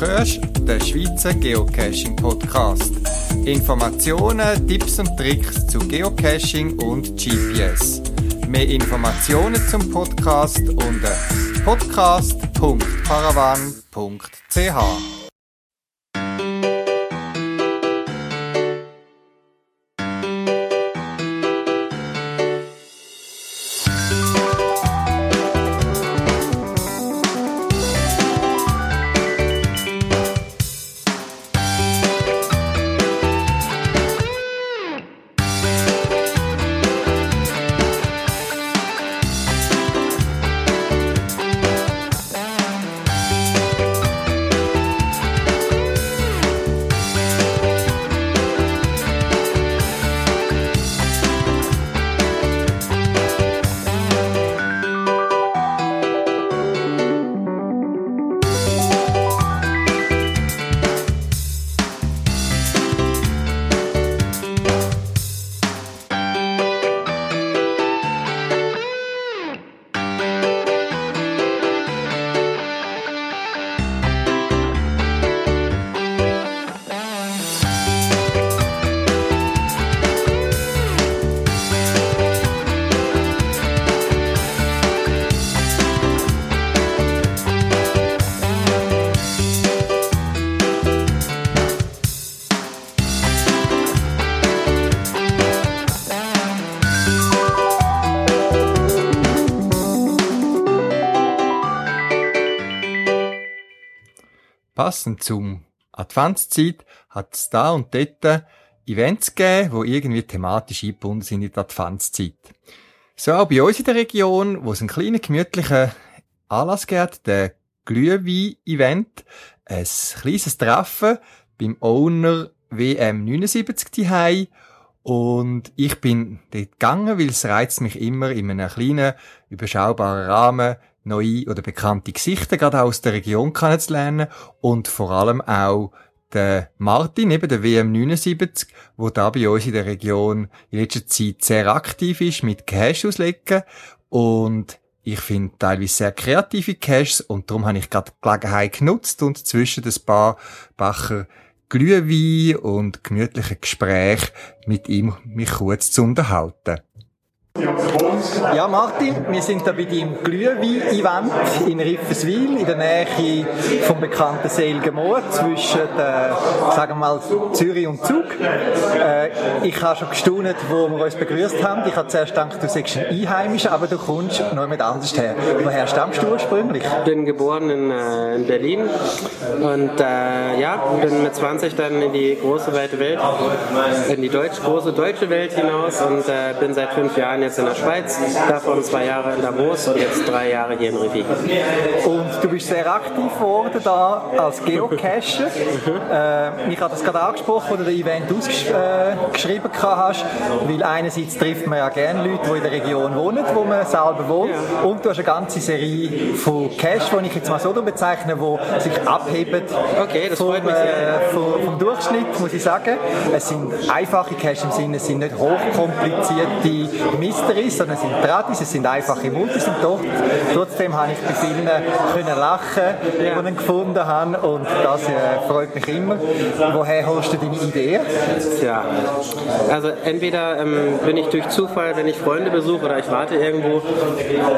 hörst den Schweizer Geocaching Podcast. Informationen, Tipps und Tricks zu Geocaching und GPS. Mehr Informationen zum Podcast unter podcast.paravan.ch. Passend zum Adventszeit hat es da und dort Events gegeben, die irgendwie thematisch eingebunden sind in die Adventszeit. So auch bei uns in der Region, wo es einen kleinen gemütlichen Anlass gibt, der Glühwein-Event, ein kleines Treffen beim Owner WM79 die und ich bin dort gegangen, weil es reizt mich immer in einem kleinen, überschaubaren Rahmen neue oder bekannte Gesichter gerade aus der Region kennenzulernen und vor allem auch der Martin, eben der WM79, wo da bei uns in der Region in letzter Zeit sehr aktiv ist mit Cash auslegen und ich finde teilweise sehr kreative Caches und darum habe ich gerade die Gelegenheit genutzt und zwischen ein paar Bacher Glühwein und gemütlichen Gespräch mit ihm mich kurz zu unterhalten. Ja, Martin, wir sind da bei deinem Glühwein-Event in Riffeswil, in der Nähe vom bekannten Selgemoor, zwischen, äh, sagen wir mal, Zürich und Zug. Äh, ich habe schon gestaunt, wo wir uns begrüßt haben. Ich habe zuerst gedacht, du seist ein Einheimischer, aber du kommst noch mit anders her. Woher stammst du ursprünglich? Ich bin geboren in, äh, in Berlin und äh, ja, bin mit 20 dann in die große weite Welt, in die deutsch, große deutsche Welt hinaus und äh, bin seit fünf Jahren jetzt in der Schweiz, davon zwei Jahre in Davos und jetzt drei Jahre hier in Rivi. Und du bist sehr aktiv geworden da als Geocacher. Mhm. Äh, ich habe das gerade angesprochen, wo du das Event ausgeschrieben äh, hast, weil einerseits trifft man ja gerne Leute, die in der Region wohnen, wo man selber wohnt, ja. und du hast eine ganze Serie von Caches, die ich jetzt mal so bezeichne, die sich abheben okay, vom, äh, vom, vom, Durchschnitt, muss ich sagen. Es sind einfache Caches im Sinne, es sind nicht hochkomplizierte Mysteries, sondern es sind Tradis, es sind einfache Multis und dort, trotzdem habe ich bei vielen können lachen, ja. die ich gefunden habe. Und das äh, freut mich immer. Woher holst du deine Ideen? Ja, also entweder ähm, bin ich durch Zufall, wenn ich Freunde besuche oder ich warte irgendwo,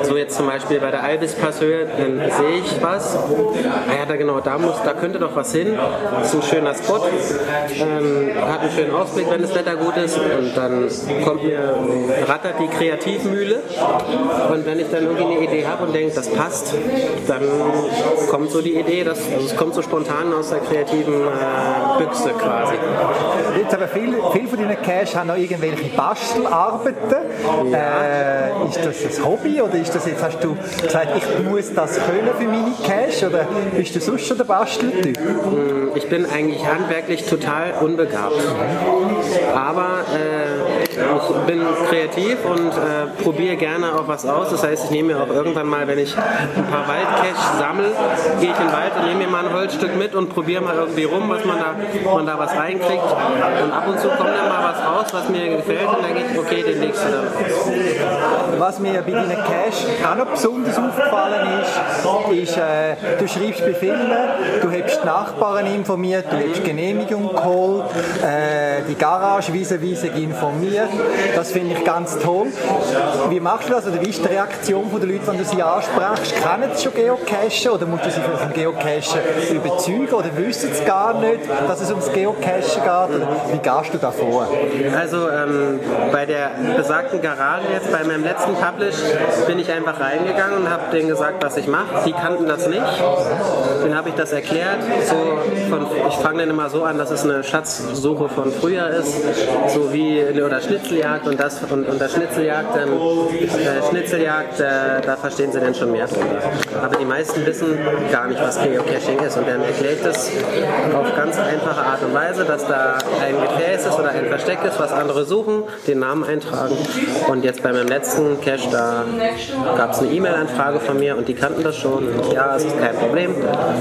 so jetzt zum Beispiel bei der Albis Passhöhe, dann sehe ich was, ah ja, da genau, da muss, da könnte doch was hin, das ist ein schöner Spot, ähm, hat einen schönen Ausblick, wenn das Wetter gut ist. Und dann kommt mir, rattert die Kreativmühle und wenn ich dann irgendwie eine Idee habe und denke, das passt, dann kommt so die Idee, dass, also es kommt so spontan aus der kreativen äh, Büchse quasi. Jetzt aber viel, viel von deinen Cash haben noch irgendwelche Bastelarbeiten. Ja. Äh, ist das ein Hobby oder ist das jetzt, hast du gesagt, ich muss das können für meine Cash oder bist du sonst schon der Basteltyp? Hm, ich bin eigentlich handwerklich total unbegabt. Aber äh, Ich bin kreativ und äh, probiere gerne auch was aus. Das heißt, ich nehme mir auch irgendwann mal, wenn ich ein paar Waldcash sammle, gehe ich in den Wald und nehme mir mal ein Holzstück mit und probiere mal irgendwie rum, was man da, man da was reinkriegt. Und ab und zu kommt dann mal was raus, was mir gefällt und dann geht okay, den legst du dann raus. Was mir bei deinen Cash auch noch besonders aufgefallen ist, ist, äh, du schreibst bei Filmen, du hast die Nachbarn informiert, du hast Genehmigung geholt, äh, die Garage vis-à-vis informiert. Das finde ich ganz toll. Wie machst du das oder wie ist die Reaktion der Leute, wenn du sie ansprichst? Kennen sie schon Geocachen oder musst du sie vom Geocachen überzeugen oder wissen sie gar nicht, dass es ums Geocachen geht? Wie gehst du da vor? Also ähm, bei der besagten Garage jetzt, bei meinem letzten Publish, bin ich einfach reingegangen und habe denen gesagt, was ich mache. Die kannten das nicht. Denen habe ich das erklärt. So von, ich fange dann immer so an, dass es eine Schatzsuche von früher ist, so wie oder Schnitzeljagd und das und, das Schnitzeljagd, ähm, äh, Schnitzeljagd, äh, da verstehen sie dann schon mehr drunter. Aber die meisten wissen gar nicht, was Geocaching ist und dann erkläre ich das auf ganz einfache Art und Weise, dass da ein Gefäß ist oder ein Versteck ist, was andere suchen, den Namen eintragen und jetzt bei meinem letzten Cache, da gab es eine E-Mail-Anfrage von mir und die kannten das schon. Und ja, es ist kein Problem.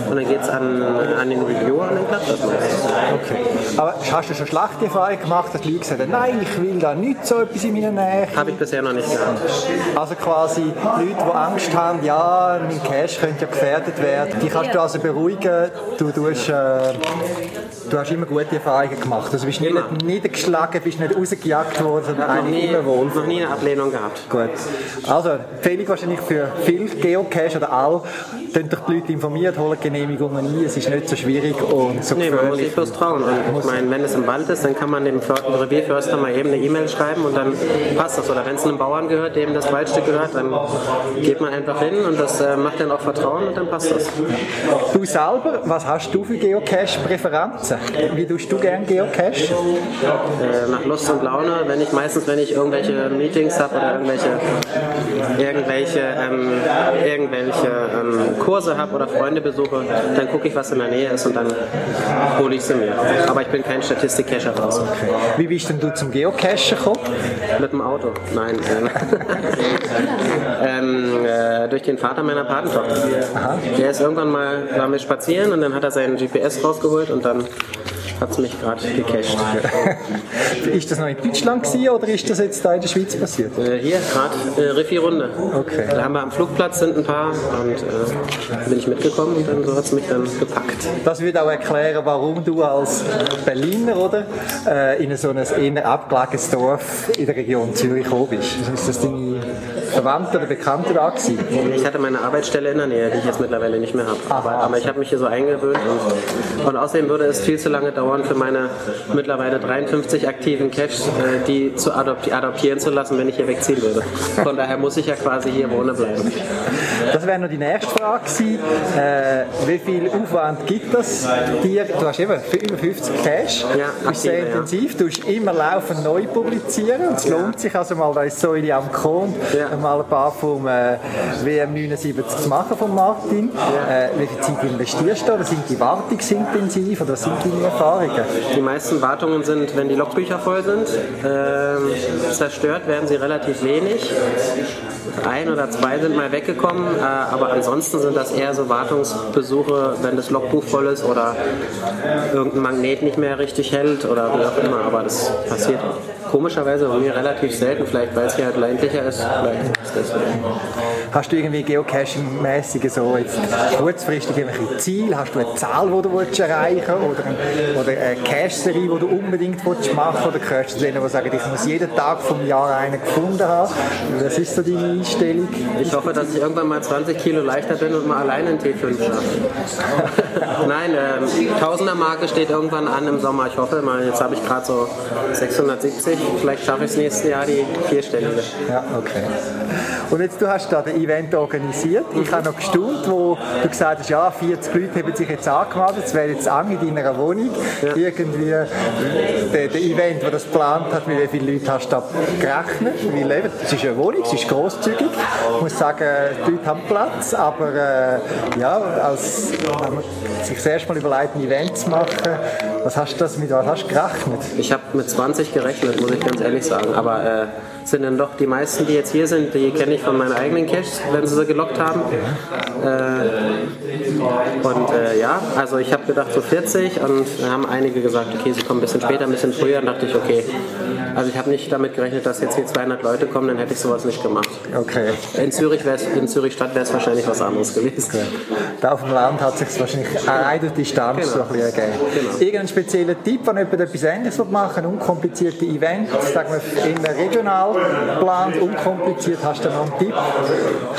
Und dann geht es an, an den Reviewer und dann klappt. Okay. Aber hast du schon schlechte Erfahrungen gemacht, dass die Leute sagen, nein, ich will da nicht so etwas in meiner Nähe? Habe ich bisher noch nicht gehabt. Also quasi Leute, die Angst haben, ja, mein Cash könnte ja gefährdet werden, die kannst du also beruhigen. Du, tust, äh, du hast immer gute Erfahrungen gemacht. Also bist Immer. nicht niedergeschlagen, bist nicht rausgejagt worden, sondern eigentlich immer wohl. noch nie eine Ablehnung gehabt. Gut. Also, Empfehlung wahrscheinlich für viel Geocache oder all, dann doch die Leute informiert, holen Genehmigungen ein, es ist nicht so schwierig und so Nee, man muss gefährlich. sich bloß trauen. Und meine, wenn es im Wald ist, dann kann man dem För- Revierförster mal eben eine E-Mail schreiben und dann passt das. Oder wenn es einem Bauern gehört, dem das Waldstück gehört, dann geht man einfach hin und das äh, macht dann auch Vertrauen und dann passt das. Du selber, was hast du für Geocache-Präferenzen? Wie tust du gern Geocache? Äh, nach Lust und Laune, wenn ich meistens, wenn ich irgendwelche Meetings habe oder irgendwelche, irgendwelche, ähm, irgendwelche ähm, Kurse habe oder Freunde besuche, dann gucke ich, was in der Nähe ist und dann hole ich sie mir. Aber ich bin kein Statistik-Cacher raus. Wie bist denn du zum Geocachen gekommen? Mit dem Auto? Nein. ähm, äh, durch den Vater meiner Patentochter. Der ist irgendwann mal, wir spazieren und dann hat er seinen GPS rausgeholt und dann hat es mich gerade gecached. Ist das noch in Deutschland gewesen, oder ist das jetzt da in der Schweiz passiert? Äh, hier gerade äh, Riffi-Runde. Okay. Da haben wir am Flugplatz sind ein paar und äh, bin ich mitgekommen und dann so hat es mich dann gepackt. Das würde auch erklären, warum du als Berliner oder, äh, in so ein eher abgelegenes Dorf in der Region Zürich gekommen bist. Ist das deine Verwandte oder Bekannte da gewesen? Ich hatte meine Arbeitsstelle in der Nähe, die ich jetzt mittlerweile nicht mehr habe. Aber, aber ich habe mich hier so eingewöhnt und, und außerdem würde es viel zu lange dauern für meine mittlerweile 53 aktiven Caches, äh, die zu adopti adoptieren zu lassen, wenn ich hier wegziehen würde. Von daher muss ich ja quasi hier wohnen bleiben. Das wäre noch die nächste Frage gewesen. Äh, wie viel Aufwand gibt das dir? Du hast eben über 50 Cash. Ja, bist sehr ja. intensiv. Du musst immer laufend neu publizieren. Und es lohnt sich also mal, da ist Säule am Kron, Ja. mal ein paar vom äh, WM 79 zu machen von Martin. Äh, wie viel Zeit investierst du? Oder sind die wartungsintensiv? Oder was sind deine Erfahrungen? Die meisten Wartungen sind, wenn die Logbücher voll sind, ähm, zerstört werden sie relativ wenig. Ein oder zwei sind mal weggekommen, äh, aber ansonsten sind das eher so Wartungsbesuche, wenn das Logbuch voll ist oder irgendein Magnet nicht mehr richtig hält oder wie auch immer. Aber das passiert komischerweise bei mir relativ selten, vielleicht weil es hier halt ländlicher ist. Vielleicht ist das. Hast du irgendwie Geocaching-mäßige so jetzt kurzfristig irgendwelche Ziele? Hast du eine Zahl, die du willst erreichen willst? Oder, ein, oder eine Cache-Serie, die du unbedingt willst machen Oder gehörst du zu denen, die sagen, ich muss jeden Tag vom Jahr einen gefunden haben? Was ist so deine Einstellung? Ich hoffe, dass ich irgendwann mal 20 Kilo leichter bin und mal alleine einen T5 schaffe. Nein, ähm, Tausender-Marke steht irgendwann an im Sommer. Ich hoffe mal, jetzt habe ich gerade so 670. Vielleicht schaffe ich es nächstes Jahr die vierstellige. Ja, okay. Und jetzt, du hast da das Event organisiert. Ich habe noch gestaunt, wo du gesagt hast, ja, 40 Leute haben sich jetzt angemeldet, es wäre jetzt eng in deiner Wohnung. Irgendwie der, der Event, der das geplant hat, mit wie viele Leute hast du da gerechnet? Wie lebt? Es ist eine Wohnung, es ist grosszügig. Ich muss sagen, die Leute haben Platz, aber äh, ja, als wenn man sich das erste Mal überlegt, ein Event zu machen, Was hast du das, mit was hast du gerechnet? Ich habe mit 20 gerechnet, muss ich ganz ehrlich sagen. Aber äh, sind dann doch die meisten, die jetzt hier sind, die kenne ich von meinen eigenen Caches, wenn sie sie gelockt haben. Äh, und äh, ja, also ich habe gedacht so 40 und dann haben einige gesagt, okay, sie kommen ein bisschen später, ein bisschen früher. Dann dachte ich, okay, also ich habe nicht damit gerechnet, dass jetzt hier 200 Leute kommen, dann hätte ich sowas nicht gemacht. Okay. In Zürich, wär's, in Zürich Stadt wäre es wahrscheinlich was anderes gewesen. Da auf dem Land hat sich wahrscheinlich eine Distanz Genau. so ein bisschen ergeben. Genau. Irgendein spezieller Tipp, wenn jemand etwas Ähnliches machen will, unkomplizierte Events, sagen wir immer regional geplant, unkompliziert, hast du noch einen Tipp?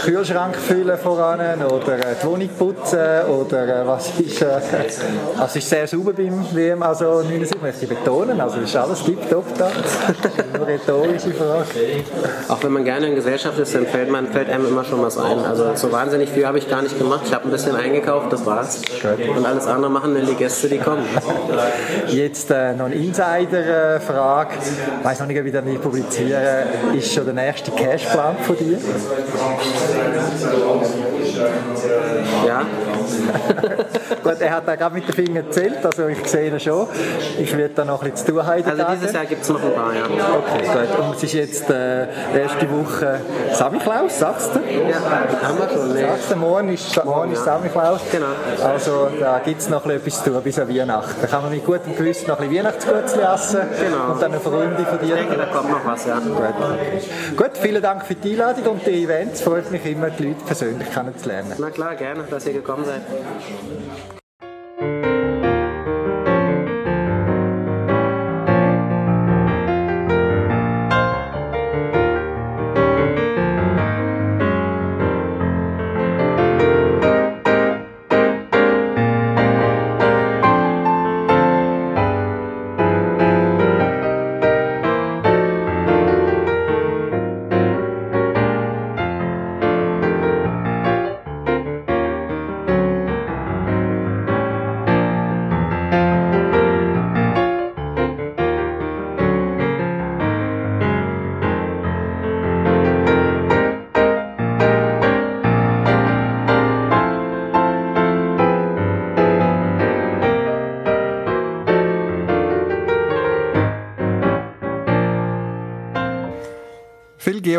Kühlschrank füllen voran oder äh, die Wohnung putzen oder äh, was ist, äh, also es ist sehr sauber beim WM, also 79 möchte ich betonen, also ist alles tiptop da. Nur rhetorische Frage. Auch wenn man gerne in Gesellschaft ist, dann fällt, man, fällt einem immer schon was ein. Also so wahnsinnig viel habe ich gar nicht gemacht. Ich habe ein bisschen eingekauft, das war's. Und alles andere machen dann die Gäste, die kommen. Jetzt äh, noch eine Insider-Frage. Ich weiß noch nicht, ob ich die publiziere. Ist schon der nächste Cashplan von dir? Ja, Gut, er hat da gerade mit den Fingern gezählt, also ich sehe ihn schon. Ich werde da noch ein bisschen zu tun haben. also dieses. Jahr gibt es noch ein paar, ja. Okay, gut. Und es ist jetzt äh, erste Woche Samichlaus, sagst du? Ja, haben wir schon. Sagst du, morgen ist, morgen ist Samichlaus. Genau. Also da gibt es noch ein bisschen etwas zu tun bis an Weihnachten. Da kann man mit gutem Gewissen noch ein bisschen Weihnachtsgutzli essen Genau. und dann eine Runde von dir. Ich denke, da kommt noch was, ja. Gut. Gut, vielen Dank für die Einladung und die Events. Freut mich immer, die Leute persönlich kennenzulernen. Na klar, gerne, dass ihr gekommen seid.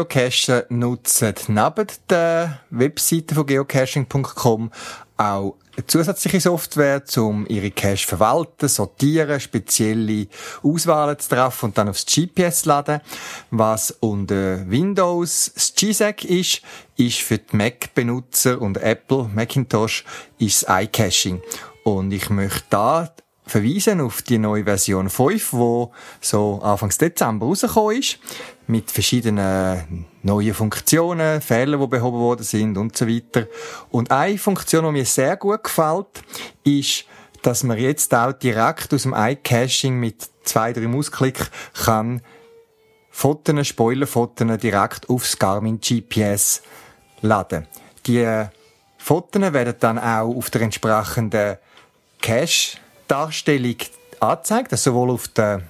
Viele Geocacher nutzen neben der Webseite von geocaching.com auch zusätzliche Software, um ihre Cache zu verwalten, sortieren, spezielle Auswahlen zu treffen und dann aufs GPS zu laden. Was unter Windows das GSAC ist, ist für die Mac-Benutzer und Apple Macintosh ist das iCaching. Und ich möchte da verweisen auf die neue Version 5, wo so Anfang Dezember rausgekommen ist, mit verschiedenen neuen Funktionen, Fehler, die behoben worden sind und so weiter. Und eine Funktion, die mir sehr gut gefällt, ist, dass man jetzt auch direkt aus dem iCaching mit zwei, drei Mausklick kann Fotos, Spoilerfotos direkt aufs Garmin GPS laden. Die Fotos werden dann auch auf der entsprechenden Cache-Darstellung angezeigt, also sowohl auf der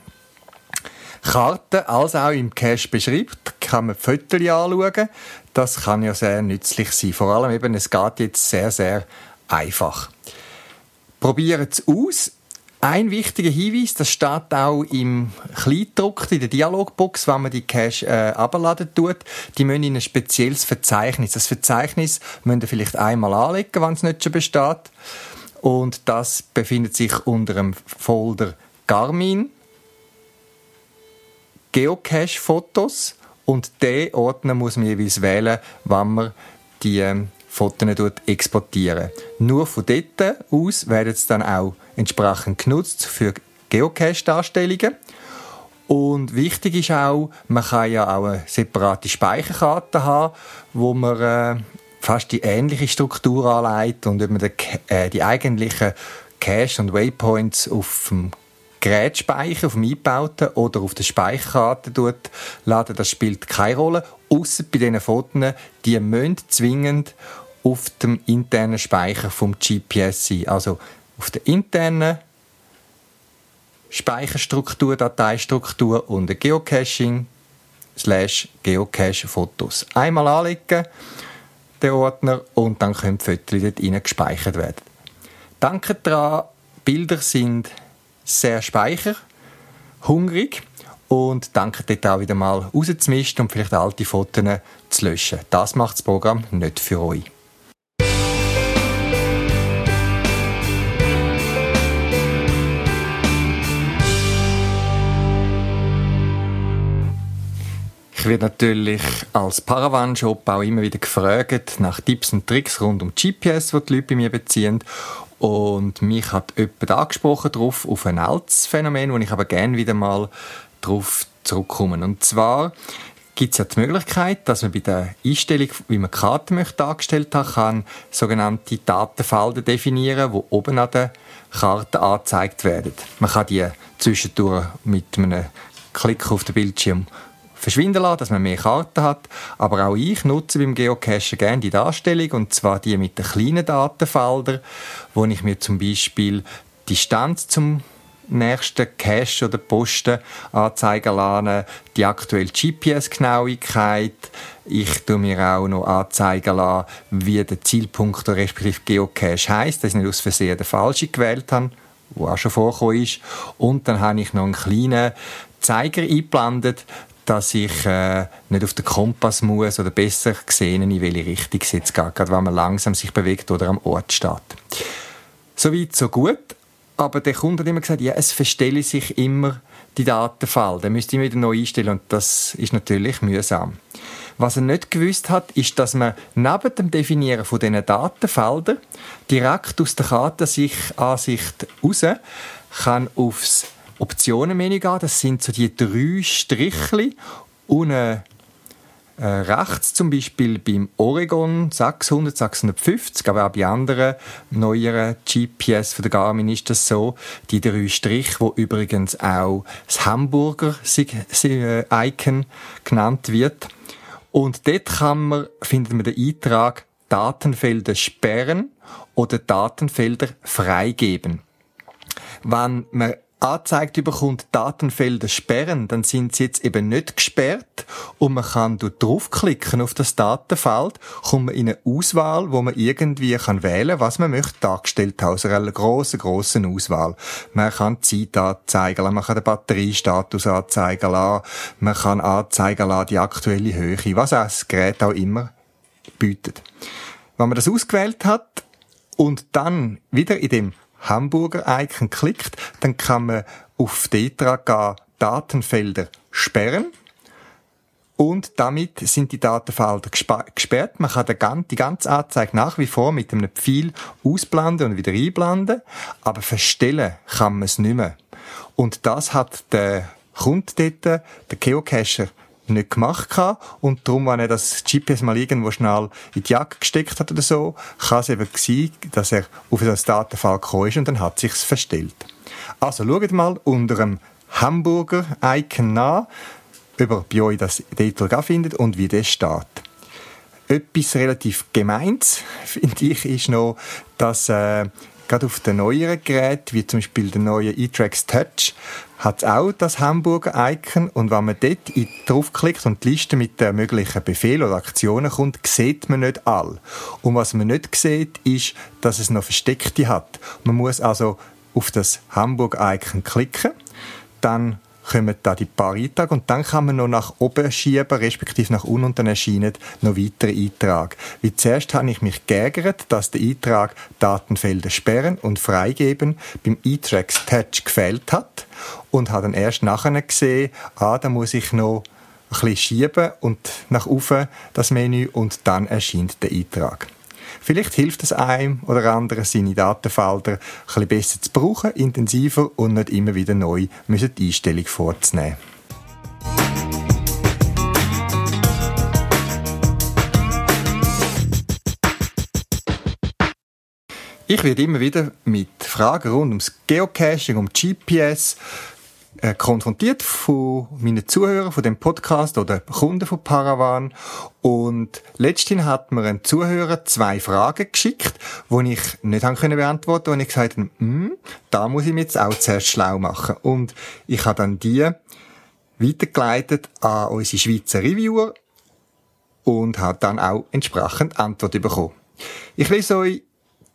Karte als auch im Cache beschreibt, kann man Fotos anschauen. Das kann ja sehr nützlich sein. Vor allem eben, es geht jetzt sehr, sehr einfach. Probiert es aus. Ein wichtiger Hinweis, das steht auch im Kleindruck in der Dialogbox, wenn man die Cache äh, tut, die müssen in ein spezielles Verzeichnis. Das Verzeichnis müsst ihr vielleicht einmal anlegen, wenn es nicht schon besteht. Und das befindet sich unter dem Folder Garmin, Geocache-Fotos und den Ordner muss man jeweils wählen, wenn man die ähm, Fotos exportieren. Nur von dort aus werden sie dann auch entsprechend genutzt für Geocache-Darstellungen. Und wichtig ist auch, man kann ja auch eine separate Speicherkarte haben, wo man äh, fast die ähnliche Struktur anlegt und ob man den, äh, die eigentlichen Cache und Waypoints auf dem Gerät speichern, auf dem eingebauten oder auf der Speicherkarte laden, das spielt keine Rolle. Außer bei diesen Fotos, die müssen zwingend auf dem internen Speicher vom GPS sein. Also auf der internen Speicherstruktur, Dateistruktur und Geocaching slash Geocache-Fotos. Einmal anlegen, den Ordner, und dann können die Fotos dort rein gespeichert werden. Danke daran, Bilder sind sehr speicherhungrig und danke dort auch wieder mal rauszumisten und vielleicht alte Fotos zu löschen. Das macht das Programm nicht für euch. Ich werde natürlich als Paravan-Shop auch immer wieder gefragt nach Tipps und Tricks rund um GPS, die die Leute bei mir beziehen. Und mich hat jemand angesprochen darauf, auf ein altes Phänomen, wo ich aber gerne wieder mal darauf zurückkomme. Und zwar gibt es ja die Möglichkeit, dass man bei der Einstellung, wie man die Karte möchte dargestellt hat, kann sogenannte Datenfelder definieren, die oben an der Karte angezeigt werden. Man kann die zwischendurch mit einem Klick auf den Bildschirm verschwinden lassen, dass man mehr Karten hat. Aber auch ich nutze beim Geocachen gerne die Darstellung, und zwar die mit den kleinen Datenfeldern, wo ich mir zum Beispiel die Distanz zum nächsten Cache oder Posten anzeigen lassen, die aktuelle GPS-Genauigkeit. Ich tue mir auch noch anzeigen lassen, wie der Zielpunkt respektive Geocache heisst, dass ich nicht aus Versehen den falschen gewählt habe, wo auch schon vorgekommen ist. Und dann habe ich noch einen kleinen Zeiger eingeblendet, dass ich äh, nicht auf den Kompass muss oder besser sehen, in welche Richtung es jetzt geht, gerade wenn man langsam sich bewegt oder am Ort steht. Soweit, so gut. Aber der Kunde hat immer gesagt, ja, es verstelle sich immer die Datenfall. Der müsste immer wieder neu einstellen und das ist natürlich mühsam. Was er nicht gewusst hat, ist, dass man neben dem Definieren von diesen Datenfeldern direkt aus der Kartenansicht raus kann aufs Optionenmenü gehen. Das sind so die drei Strichli unten äh, rechts zum Beispiel beim Oregon 600, 650, aber auch bei anderen neueren GPS von der Garmin ist das so. Die drei Striche, wo übrigens auch das Hamburger äh, Icon genannt wird. Und dort kann man, findet man den Eintrag Datenfelder sperren oder Datenfelder freigeben. Wenn man angezeigt bekommt, Datenfelder sperren, dann sind sie jetzt eben nicht gesperrt und man kann dort draufklicken auf das Datenfeld, kommt man in eine Auswahl, wo man irgendwie kann wählen, was man möchte dargestellt haben, aus einer grossen, grossen Auswahl. Man kann die Zeit anzeigen lassen, man kann den Batteriestatus anzeigen lassen, man kann anzeigen lassen die aktuelle Höhe, was auch das Gerät auch immer bietet. Wenn man das ausgewählt hat und dann wieder in dem Hamburger Icon klickt, dann kann man auf gehen, Datenfelder sperren. Und damit sind die Datenfelder gesperrt. Man kann die ganze Anzeige nach wie vor mit einem Pfeil ausblenden und wieder einblenden. Aber verstellen kann man es nicht mehr. Und das hat der Kunde dort, der Geocacher, nicht gemacht hatte. Und darum, wenn er das GPS mal irgendwo schnell in die Jacke gesteckt hat oder so, kann es eben sein, dass er auf das Datenfall gekommen ist und dann hat sich's verstellt. Also schaut mal unter dem Hamburger-Icon nach, ob ihr bei euch das dort findet und wie das steht. Etwas relativ Gemeins, finde ich, ist noch, dass äh, gerade auf den neueren Geräten, wie zum Beispiel der neue e-Trax Touch, hat auch das Hamburger Icon und wenn man dort draufklickt und die Liste mit den möglichen Befehlen oder Aktionen kommt, sieht man nicht all. Und was man nicht sieht, ist, dass es noch Versteckte hat. Man muss also auf das Hamburger Icon klicken, dann kommen da die paar Eintrag und dann kann man noch nach oben schieben, respektive nach unten und dann erscheinen noch weitere Einträge. Wie zuerst habe ich mich geärgert, dass der Eintrag Datenfelder sperren und freigeben beim E-Tracks Touch gefällt hat und habe dann erst nachher gesehen, ah, da muss ich noch ein bisschen schieben und nach oben das Menü und dann erscheint der Eintrag. Vielleicht hilft es einem oder anderen, seine Datenfelder ein bisschen besser zu brauchen, intensiver und nicht immer wieder neu müssen die Einstellung vorzunehmen. Ich werde immer wieder mit Fragen rund ums Geocaching, um GPS äh, konfrontiert von meinen Zuhörern von dem Podcast oder Kunden von Paravan. Und letztens hat mir ein Zuhörer zwei Fragen geschickt, die ich nicht haben können beantworten und ich gesagt habe, hm, da muss ich mich jetzt auch zuerst schlau machen. Und ich habe dann die weitergeleitet an unsere Schweizer Reviewer und habe dann auch entsprechend Antwort bekommen. Ich lese euch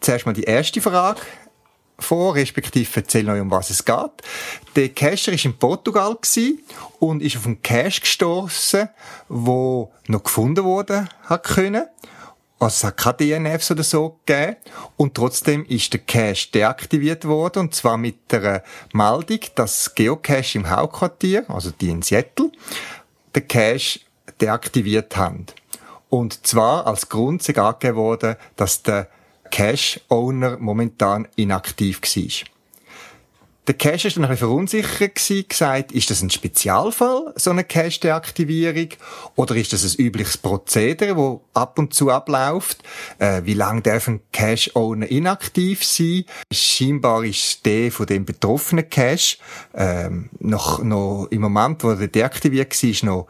zuerst mal die erste Frage vor, respektive erzähle euch, um was es geht. Der Cacher war in Portugal und ist auf einen Cache gestoßen, wo noch gefunden wurde hat können. Also es hat keine DNFs oder so gegeben. Und trotzdem ist der Cache deaktiviert worden. Und zwar mit der Meldung, dass Geocache im Hauptquartier, also die in Seattle, den Cache deaktiviert haben. Und zwar als Grund ist angegeben worden, dass der Cache-Owner momentan inaktiv war. Der Cache ist dann ein bisschen verunsichert gewesen, gesagt, ist das ein Spezialfall, so eine Cache-Deaktivierung? Oder ist das ein übliches Prozedere, wo ab und zu abläuft? Äh, wie lange darf ein Cache-Owner inaktiv sein? Scheinbar ist der von dem betroffenen Cache, ähm, noch, noch im Moment, wo er deaktiviert war, noch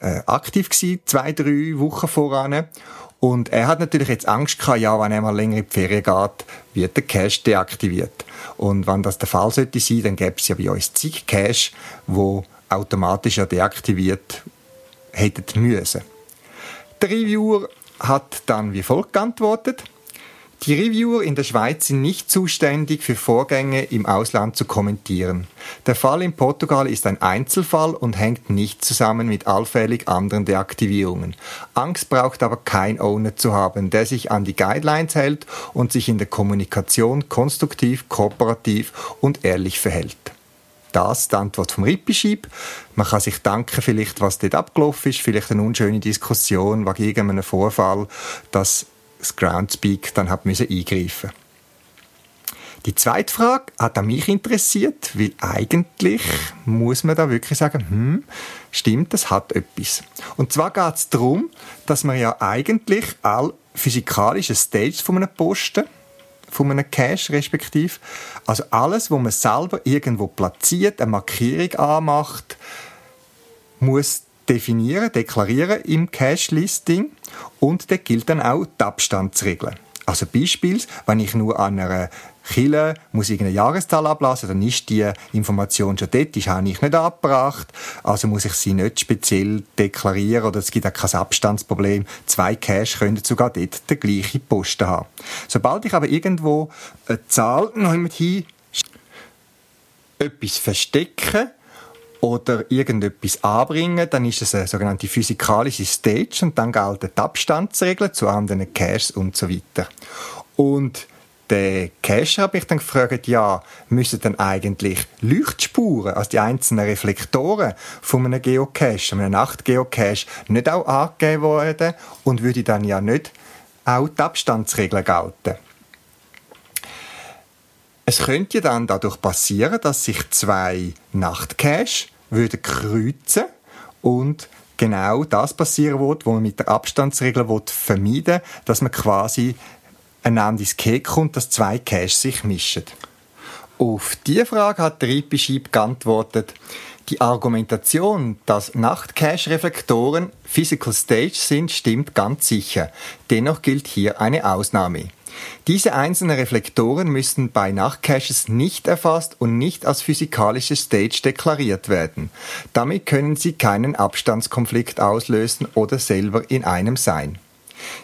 äh, aktiv gewesen, zwei, drei Wochen voran. Und er hat natürlich jetzt Angst gehabt, ja, wenn er mal länger in die Ferien geht, wird der Cache deaktiviert. Und wenn das der Fall sollte sein, dann gäbe es ja bei uns zig Cache, wo automatisch ja deaktiviert hätten müssen. Der Reviewer hat dann wie folgt geantwortet. Die Reviewer in der Schweiz sind nicht zuständig für Vorgänge im Ausland zu kommentieren. Der Fall in Portugal ist ein Einzelfall und hängt nicht zusammen mit allfällig anderen Deaktivierungen. Angst braucht aber kein Owner zu haben, der sich an die Guidelines hält und sich in der Kommunikation konstruktiv, kooperativ und ehrlich verhält. Das die Antwort vom Rippischieb. Man kann sich danken, vielleicht, was dort abgelaufen ist, vielleicht eine unschöne Diskussion wegen irgendeinem Vorfall, dass das Groundspeak dann hat müssen eingreifen die zweite Frage hat mich interessiert, weil eigentlich muss man da wirklich sagen, hm, stimmt, das hat etwas. Und zwar geht es darum, dass man ja eigentlich all physikalische Stages von einem Posten, von einem Cache respektive, also alles, wo man selber irgendwo platziert, eine Markierung anmacht, muss definieren, deklarieren im Cache-Listing und da gilt dann auch die Abstandsregel. Also Beispiel, wenn ich nur an einer Kille muss irgendeine Jahreszahl ablassen, dann ist die Information schon dort, die habe ich nicht abgebracht, also muss ich sie nicht speziell deklarieren oder es gibt auch kein Abstandsproblem. Zwei Cache können sogar dort den gleichen Posten haben. Sobald ich aber irgendwo eine Zahl noch hin etwas verstecke, oder irgendetwas anbringen, dann ist es eine sogenannte physikalische Stage und dann gelten die Abstandsregeln zu anderen Caches und so weiter. Und der Cache habe ich dann gefragt, ja, müssen dann eigentlich Leuchtspuren, also die einzelnen Reflektoren von einem Geocache, einem Nachtgeocache, nicht auch angegeben werden und würde dann ja nicht auch die Abstandsregeln gelten? Es könnte dann dadurch passieren, dass sich zwei Nachtcache würden kreuzen und genau das passieren wird, was man mit der Abstandsregel vermeiden will, dass man quasi einander ins Keh kommt, dass zwei Caches sich mischen. Auf diese Frage hat der Ripischib geantwortet, die Argumentation, dass Nachtcache-Reflektoren Physical Stage sind, stimmt ganz sicher. Dennoch gilt hier eine Ausnahme. Diese einzelnen Reflektoren müssen bei Nachtcaches nicht erfasst und nicht als physikalische Stage deklariert werden. Damit können sie keinen Abstandskonflikt auslösen oder selber in einem sein.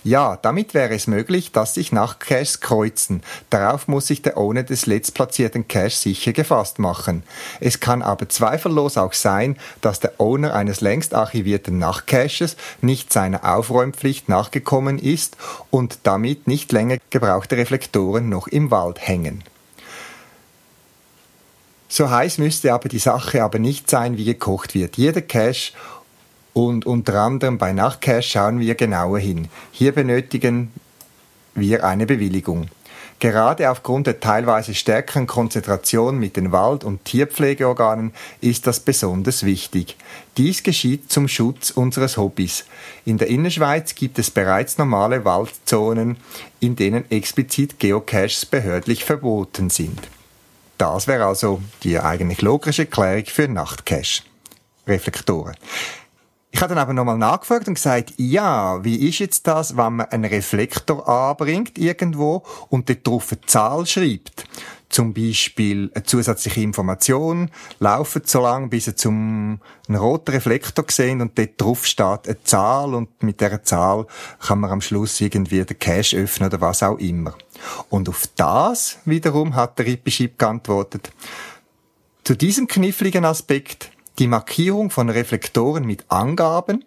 Ja, damit wäre es möglich, dass sich Nachtcaches kreuzen. Darauf muss sich der Owner des letztplatzierten Cache sicher gefasst machen. Es kann aber zweifellos auch sein, dass der Owner eines längst archivierten Nachtcaches nicht seiner Aufräumpflicht nachgekommen ist und damit nicht länger gebrauchte Reflektoren noch im Wald hängen. So heiß müsste aber die Sache aber nicht sein, wie gekocht wird. Jeder Cache und unter anderem bei Nachtcache schauen wir genauer hin. Hier benötigen wir eine Bewilligung. Gerade aufgrund der teilweise stärkeren Konzentration mit den Wald- und Tierpflegeorganen ist das besonders wichtig. Dies geschieht zum Schutz unseres Hobbys. In der Innerschweiz gibt es bereits normale Waldzonen, in denen explizit Geocaches behördlich verboten sind. Das wäre also die eigentlich logische Erklärung für Nachtcache. Reflektoren. Ich habe dann aber nochmal nachgefragt und gesagt, ja, wie ist jetzt das, wenn man einen Reflektor anbringt irgendwo und dort drauf eine Zahl schreibt? zum Beispiel eine zusätzliche Information, laufen so lange, bis ihr zum einen roten Reflektor sehen und dort drauf steht eine Zahl und mit dieser Zahl kann man am Schluss irgendwie den Cache öffnen oder was auch immer. Und auf das wiederum hat der Rippischip geantwortet. Zu diesem kniffligen Aspekt die Markierung von Reflektoren mit Angaben,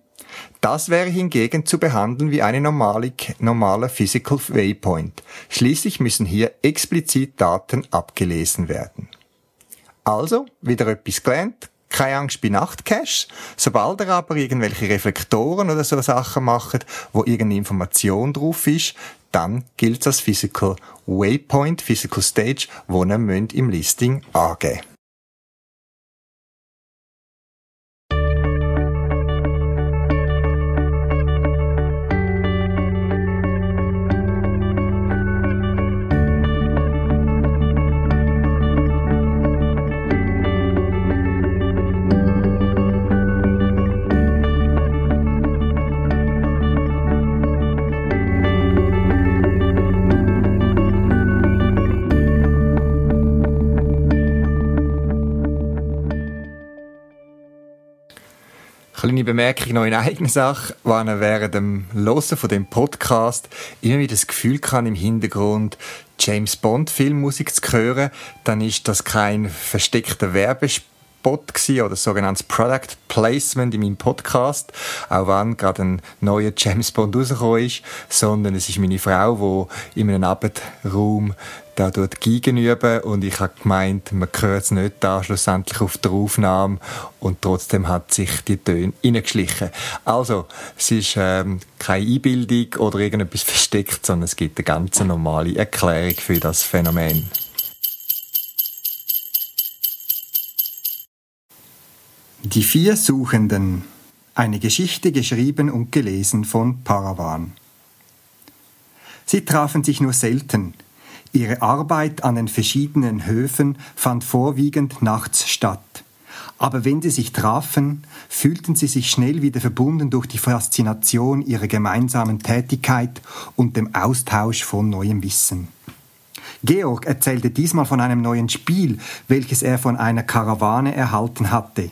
das wäre hingegen zu behandeln wie eine normale, normale Physical Waypoint. Schließlich müssen hier explizit Daten abgelesen werden. Also, wieder etwas gelernt. Keine Angst bei Nachtcache. Sobald ihr aber irgendwelche Reflektoren oder so Sachen macht, wo irgendeine Information drauf ist, dann gilt das Physical Waypoint, Physical Stage, wo ihr im Listing angeben Kleine Bemerkung noch in eigener Sache, wenn er während dem Hören von dem Podcast immer wieder das Gefühl kann, im Hintergrund James Bond Filmmusik zu hören, dann ist das kein versteckter Werbespot oder sogenanntes Product Placement in meinem Podcast, auch wenn gerade ein neuer James Bond rausgekommen ist, sondern es ist meine Frau, die in einem Abendraum da dort gegenüber und ich habe gemeint, man hört es nicht da schlussendlich auf der Aufnahme und trotzdem hat sich die Töne reingeschlichen. Also, es ist ähm, keine Einbildung oder irgendetwas versteckt, sondern es gibt eine ganz normale Erklärung für das Phänomen. Die vier Suchenden. Eine Geschichte geschrieben und gelesen von Paravan. Sie trafen sich nur selten, Ihre Arbeit an den verschiedenen Höfen fand vorwiegend nachts statt. Aber wenn sie sich trafen, fühlten sie sich schnell wieder verbunden durch die Faszination ihrer gemeinsamen Tätigkeit und dem Austausch von neuem Wissen. Georg erzählte diesmal von einem neuen Spiel, welches er von einer Karawane erhalten hatte.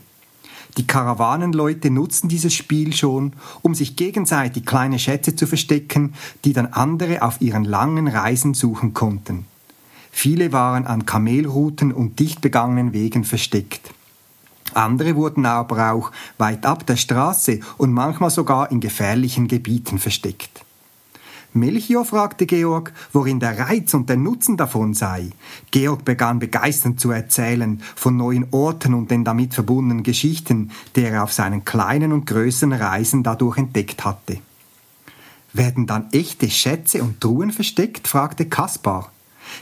Die Karawanenleute nutzen dieses Spiel schon, um sich gegenseitig kleine Schätze zu verstecken, die dann andere auf ihren langen Reisen suchen konnten. Viele waren an Kamelrouten und dicht begangenen Wegen versteckt. Andere wurden aber auch weit ab der Straße und manchmal sogar in gefährlichen Gebieten versteckt. Melchior fragte Georg, worin der Reiz und der Nutzen davon sei. Georg begann begeisternd zu erzählen von neuen Orten und den damit verbundenen Geschichten, die er auf seinen kleinen und größeren Reisen dadurch entdeckt hatte. Werden dann echte Schätze und Truhen versteckt? fragte Kaspar.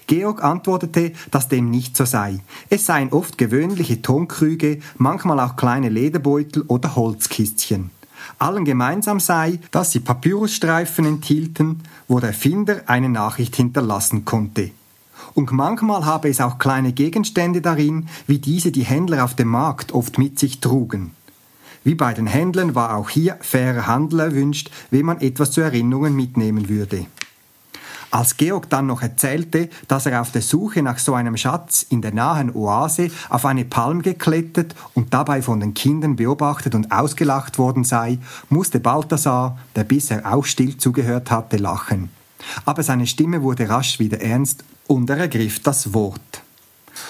Georg antwortete, dass dem nicht so sei. Es seien oft gewöhnliche Tonkrüge, manchmal auch kleine Lederbeutel oder Holzkistchen. Allen gemeinsam sei, dass sie Papyrusstreifen enthielten, wo der Finder eine Nachricht hinterlassen konnte. Und manchmal habe es auch kleine Gegenstände darin, wie diese die Händler auf dem Markt oft mit sich trugen. Wie bei den Händlern war auch hier fairer Handel erwünscht, wenn man etwas zu Erinnerungen mitnehmen würde. Als Georg dann noch erzählte, dass er auf der Suche nach so einem Schatz in der nahen Oase auf eine Palm geklettert und dabei von den Kindern beobachtet und ausgelacht worden sei, musste Balthasar, der bisher auch still zugehört hatte, lachen. Aber seine Stimme wurde rasch wieder ernst und er ergriff das Wort.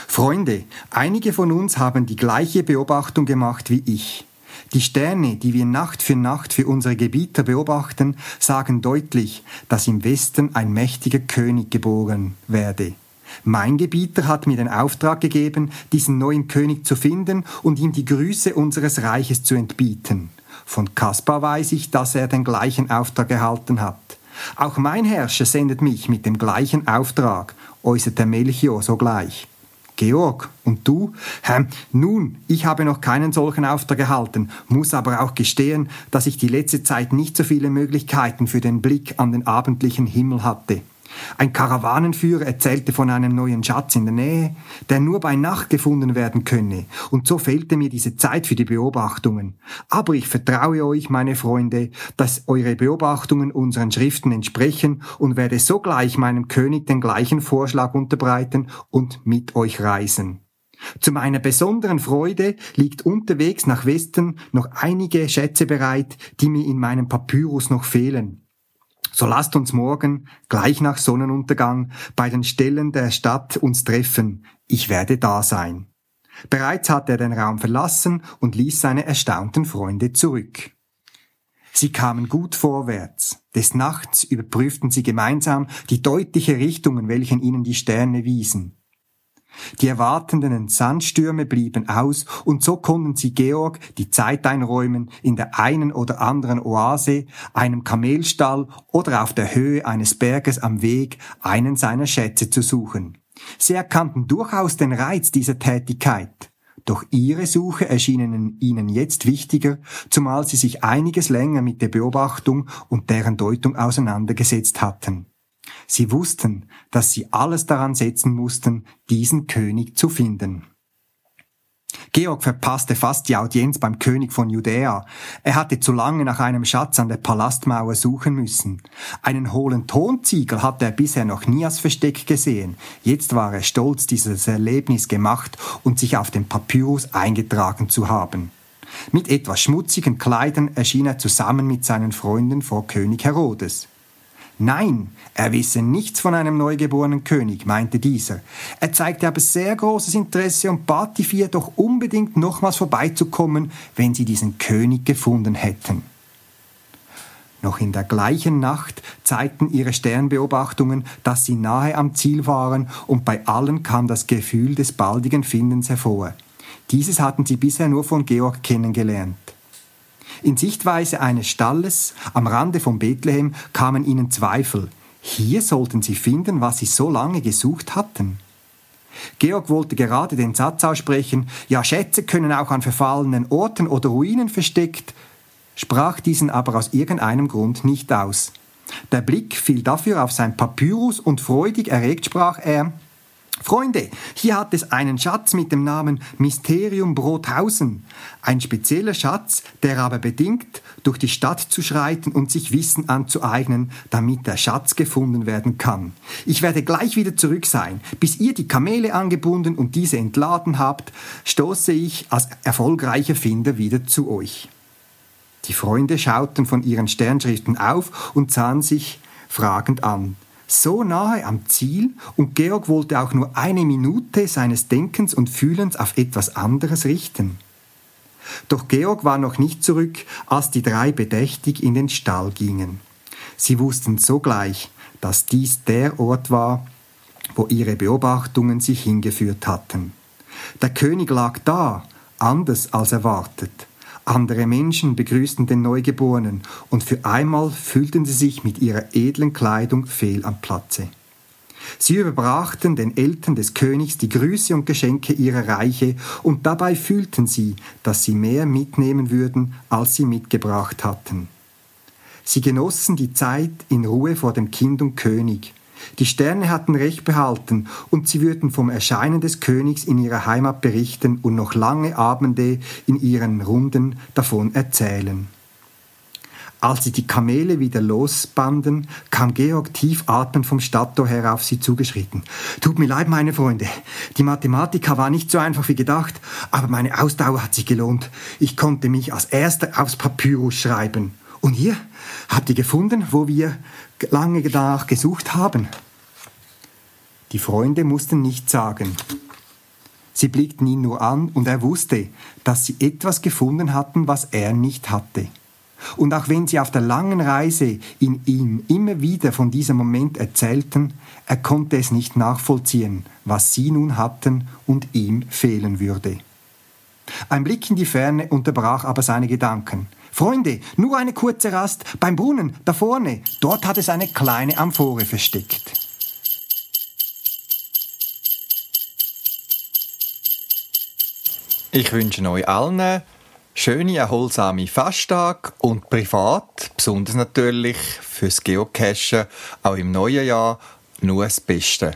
Freunde, einige von uns haben die gleiche Beobachtung gemacht wie ich. Die Sterne, die wir Nacht für Nacht für unsere Gebieter beobachten, sagen deutlich, dass im Westen ein mächtiger König geboren werde. Mein Gebieter hat mir den Auftrag gegeben, diesen neuen König zu finden und ihm die Grüße unseres Reiches zu entbieten. Von Kaspar weiß ich, dass er den gleichen Auftrag erhalten hat. Auch mein Herrscher sendet mich mit dem gleichen Auftrag, äußerte Melchior sogleich. Georg, und du? Hä? Nun, ich habe noch keinen solchen Auftrag erhalten, muss aber auch gestehen, dass ich die letzte Zeit nicht so viele Möglichkeiten für den Blick an den abendlichen Himmel hatte. Ein Karawanenführer erzählte von einem neuen Schatz in der Nähe, der nur bei Nacht gefunden werden könne, und so fehlte mir diese Zeit für die Beobachtungen. Aber ich vertraue euch, meine Freunde, dass eure Beobachtungen unseren Schriften entsprechen und werde sogleich meinem König den gleichen Vorschlag unterbreiten und mit euch reisen. Zu meiner besonderen Freude liegt unterwegs nach Westen noch einige Schätze bereit, die mir in meinem Papyrus noch fehlen. So lasst uns morgen, gleich nach Sonnenuntergang, bei den Stellen der Stadt uns treffen. Ich werde da sein. Bereits hatte er den Raum verlassen und ließ seine erstaunten Freunde zurück. Sie kamen gut vorwärts. Des Nachts überprüften sie gemeinsam die deutliche Richtung, in welchen ihnen die Sterne wiesen. Die erwartenden Sandstürme blieben aus und so konnten sie Georg die Zeit einräumen, in der einen oder anderen Oase, einem Kamelstall oder auf der Höhe eines Berges am Weg einen seiner Schätze zu suchen. Sie erkannten durchaus den Reiz dieser Tätigkeit. Doch ihre Suche erschienen ihnen jetzt wichtiger, zumal sie sich einiges länger mit der Beobachtung und deren Deutung auseinandergesetzt hatten. Sie wussten, dass sie alles daran setzen mussten, diesen König zu finden. Georg verpasste fast die Audienz beim König von Judäa. Er hatte zu lange nach einem Schatz an der Palastmauer suchen müssen. Einen hohlen Tonziegel hatte er bisher noch nie als Versteck gesehen. Jetzt war er stolz, dieses Erlebnis gemacht und sich auf dem Papyrus eingetragen zu haben. Mit etwas schmutzigen Kleidern erschien er zusammen mit seinen Freunden vor König Herodes. Nein, er wisse nichts von einem neugeborenen König, meinte dieser. Er zeigte aber sehr großes Interesse und bat die vier doch unbedingt nochmals vorbeizukommen, wenn sie diesen König gefunden hätten. Noch in der gleichen Nacht zeigten ihre Sternbeobachtungen, dass sie nahe am Ziel waren, und bei allen kam das Gefühl des baldigen Findens hervor. Dieses hatten sie bisher nur von Georg kennengelernt. In Sichtweise eines Stalles am Rande von Bethlehem kamen ihnen Zweifel. Hier sollten sie finden, was sie so lange gesucht hatten. Georg wollte gerade den Satz aussprechen, ja Schätze können auch an verfallenen Orten oder Ruinen versteckt, sprach diesen aber aus irgendeinem Grund nicht aus. Der Blick fiel dafür auf sein Papyrus und freudig erregt sprach er, Freunde, hier hat es einen Schatz mit dem Namen Mysterium Brothausen. Ein spezieller Schatz, der aber bedingt, durch die Stadt zu schreiten und sich Wissen anzueignen, damit der Schatz gefunden werden kann. Ich werde gleich wieder zurück sein. Bis ihr die Kamele angebunden und diese entladen habt, stoße ich als erfolgreicher Finder wieder zu euch. Die Freunde schauten von ihren Sternschriften auf und sahen sich fragend an so nahe am Ziel und Georg wollte auch nur eine Minute seines Denkens und Fühlens auf etwas anderes richten. Doch Georg war noch nicht zurück, als die drei bedächtig in den Stall gingen. Sie wussten sogleich, dass dies der Ort war, wo ihre Beobachtungen sich hingeführt hatten. Der König lag da, anders als erwartet. Andere Menschen begrüßten den Neugeborenen und für einmal fühlten sie sich mit ihrer edlen Kleidung fehl am Platze. Sie überbrachten den Eltern des Königs die Grüße und Geschenke ihrer Reiche, und dabei fühlten sie, dass sie mehr mitnehmen würden, als sie mitgebracht hatten. Sie genossen die Zeit in Ruhe vor dem Kind und König, die Sterne hatten Recht behalten, und sie würden vom Erscheinen des Königs in ihrer Heimat berichten und noch lange Abende in ihren Runden davon erzählen. Als sie die Kamele wieder losbanden, kam Georg tief atmend vom Stadttor her auf sie zugeschritten. Tut mir leid, meine Freunde. Die Mathematika war nicht so einfach wie gedacht, aber meine Ausdauer hat sich gelohnt. Ich konnte mich als erster aufs Papyrus schreiben. Und ihr habt ihr gefunden, wo wir lange danach gesucht haben. Die Freunde mussten nichts sagen. Sie blickten ihn nur an und er wusste, dass sie etwas gefunden hatten, was er nicht hatte. Und auch wenn sie auf der langen Reise in ihm immer wieder von diesem Moment erzählten, er konnte es nicht nachvollziehen, was sie nun hatten und ihm fehlen würde. Ein Blick in die Ferne unterbrach aber seine Gedanken. Freunde, nur eine kurze Rast beim Brunnen, da vorne. Dort hat es eine kleine Amphore versteckt. Ich wünsche euch allen schöne, erholsame Festtag und privat, besonders natürlich fürs Geocachen, auch im neuen Jahr, nur das Beste.